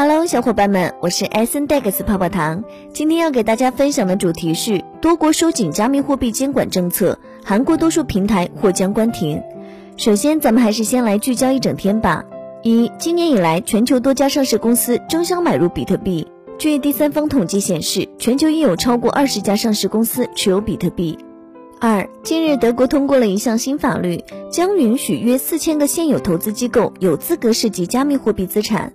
Hello，小伙伴们，我是 S N Dex 泡泡糖。今天要给大家分享的主题是多国收紧加密货币监管政策，韩国多数平台或将关停。首先，咱们还是先来聚焦一整天吧。一，今年以来，全球多家上市公司争相买入比特币。据第三方统计显示，全球已有超过二十家上市公司持有比特币。二，近日德国通过了一项新法律，将允许约四千个现有投资机构有资格涉及加密货币资产。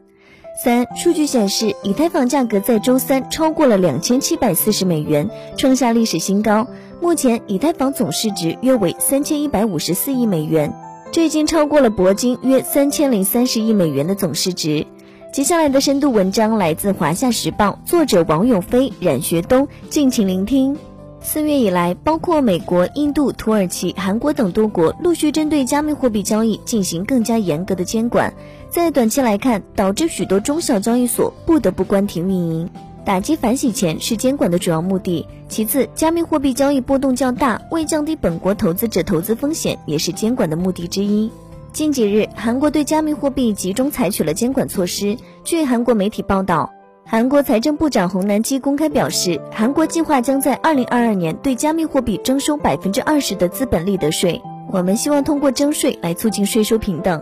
三数据显示，以太坊价格在周三超过了两千七百四十美元，创下历史新高。目前，以太坊总市值约为三千一百五十四亿美元，这已经超过了铂金约三千零三十亿美元的总市值。接下来的深度文章来自《华夏时报》，作者王永飞、冉学东，敬请聆听。四月以来，包括美国、印度、土耳其、韩国等多国陆续针对加密货币交易进行更加严格的监管。在短期来看，导致许多中小交易所不得不关停运营。打击反洗钱是监管的主要目的。其次，加密货币交易波动较大，为降低本国投资者投资风险，也是监管的目的之一。近几日，韩国对加密货币集中采取了监管措施。据韩国媒体报道，韩国财政部长洪南基公开表示，韩国计划将在二零二二年对加密货币征收百分之二十的资本利得税。我们希望通过征税来促进税收平等。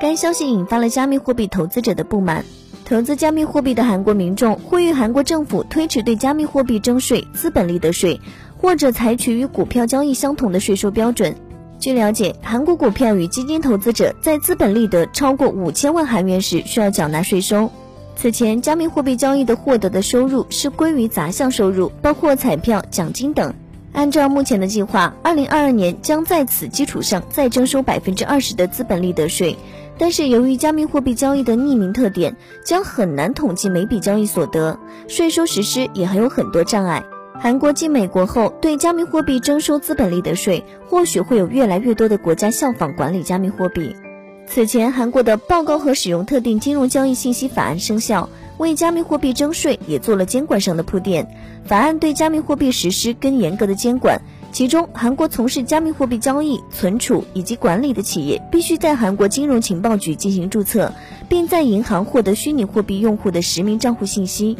该消息引发了加密货币投资者的不满。投资加密货币的韩国民众呼吁韩国政府推迟对加密货币征税资本利得税，或者采取与股票交易相同的税收标准。据了解，韩国股票与基金投资者在资本利得超过五千万韩元时需要缴纳税收。此前，加密货币交易的获得的收入是归于杂项收入，包括彩票、奖金等。按照目前的计划，二零二二年将在此基础上再征收百分之二十的资本利得税。但是由于加密货币交易的匿名特点，将很难统计每笔交易所得，税收实施也还有很多障碍。韩国继美国后，对加密货币征收资本利得税，或许会有越来越多的国家效仿管理加密货币。此前，韩国的报告和使用特定金融交易信息法案生效，为加密货币征税也做了监管上的铺垫。法案对加密货币实施更严格的监管。其中，韩国从事加密货币交易、存储以及管理的企业必须在韩国金融情报局进行注册，并在银行获得虚拟货币用户的实名账户信息。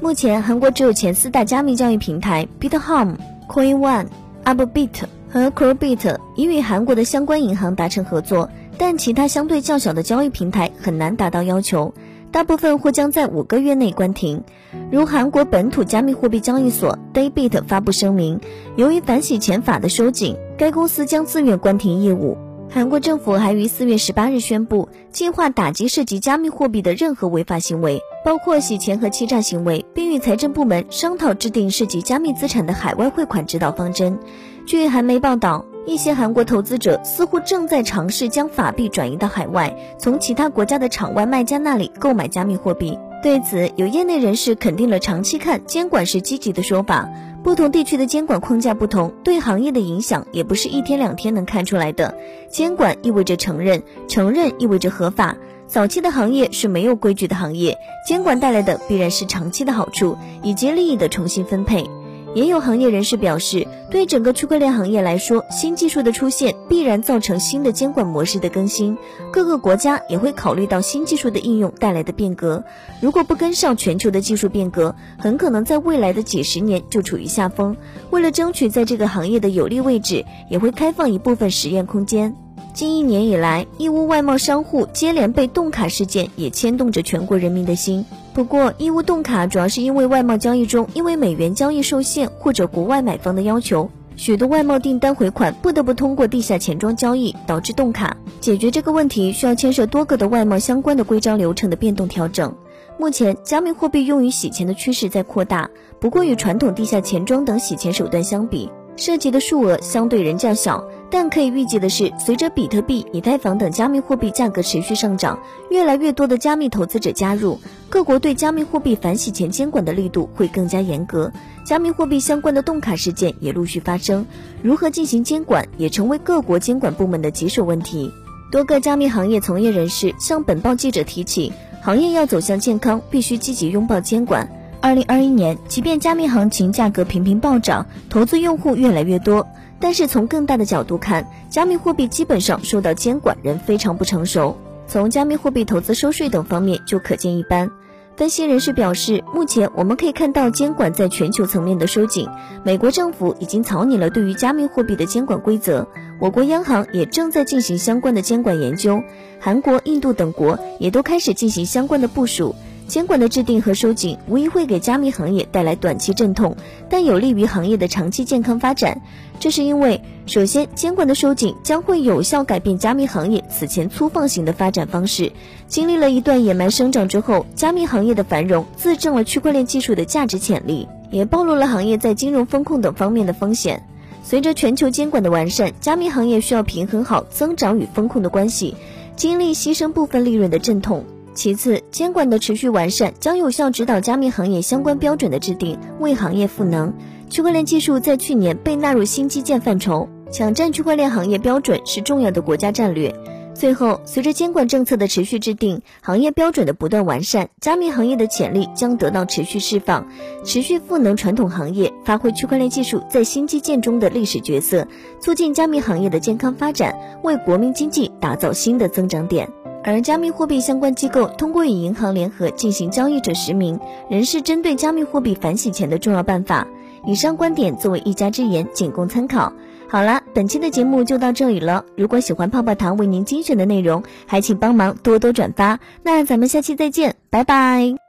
目前，韩国只有前四大加密交易平台 BitHome、CoinOne、Upbit 和 Crowbit 已与韩国的相关银行达成合作，但其他相对较小的交易平台很难达到要求。大部分或将在五个月内关停，如韩国本土加密货币交易所 Daybit 发布声明，由于反洗钱法的收紧，该公司将自愿关停业务。韩国政府还于四月十八日宣布，计划打击涉及加密货币的任何违法行为，包括洗钱和欺诈行为，并与财政部门商讨制定涉及加密资产的海外汇款指导方针。据韩媒报道。一些韩国投资者似乎正在尝试将法币转移到海外，从其他国家的场外卖家那里购买加密货币。对此，有业内人士肯定了长期看监管是积极的说法。不同地区的监管框架不同，对行业的影响也不是一天两天能看出来的。监管意味着承认，承认意味着合法。早期的行业是没有规矩的行业，监管带来的必然是长期的好处以及利益的重新分配。也有行业人士表示，对整个区块链行业来说，新技术的出现必然造成新的监管模式的更新。各个国家也会考虑到新技术的应用带来的变革。如果不跟上全球的技术变革，很可能在未来的几十年就处于下风。为了争取在这个行业的有利位置，也会开放一部分实验空间。近一年以来，义乌外贸商户接连被冻卡事件也牵动着全国人民的心。不过，义乌冻卡主要是因为外贸交易中因为美元交易受限或者国外买方的要求，许多外贸订单回款不得不通过地下钱庄交易，导致冻卡。解决这个问题需要牵涉多个的外贸相关的规章流程的变动调整。目前，加密货币用于洗钱的趋势在扩大，不过与传统地下钱庄等洗钱手段相比，涉及的数额相对仍较小。但可以预计的是，随着比特币、以太坊等加密货币价格持续上涨，越来越多的加密投资者加入，各国对加密货币反洗钱监管的力度会更加严格。加密货币相关的冻卡事件也陆续发生，如何进行监管也成为各国监管部门的棘手问题。多个加密行业从业人士向本报记者提起，行业要走向健康，必须积极拥抱监管。二零二一年，即便加密行情价格频频暴涨，投资用户越来越多。但是从更大的角度看，加密货币基本上受到监管仍非常不成熟。从加密货币投资收税等方面就可见一斑。分析人士表示，目前我们可以看到监管在全球层面的收紧。美国政府已经草拟了对于加密货币的监管规则，我国央行也正在进行相关的监管研究，韩国、印度等国也都开始进行相关的部署。监管的制定和收紧无疑会给加密行业带来短期阵痛，但有利于行业的长期健康发展。这是因为，首先，监管的收紧将会有效改变加密行业此前粗放型的发展方式。经历了一段野蛮生长之后，加密行业的繁荣自证了区块链技术的价值潜力，也暴露了行业在金融风控等方面的风险。随着全球监管的完善，加密行业需要平衡好增长与风控的关系，经历牺牲部分利润的阵痛。其次，监管的持续完善将有效指导加密行业相关标准的制定，为行业赋能。区块链技术在去年被纳入新基建范畴，抢占区块链行业标准是重要的国家战略。最后，随着监管政策的持续制定，行业标准的不断完善，加密行业的潜力将得到持续释放，持续赋能传统行业，发挥区块链技术在新基建中的历史角色，促进加密行业的健康发展，为国民经济打造新的增长点。而加密货币相关机构通过与银行联合进行交易者实名，仍是针对加密货币反洗钱的重要办法。以上观点作为一家之言，仅供参考。好了，本期的节目就到这里了。如果喜欢泡泡糖为您精选的内容，还请帮忙多多转发。那咱们下期再见，拜拜。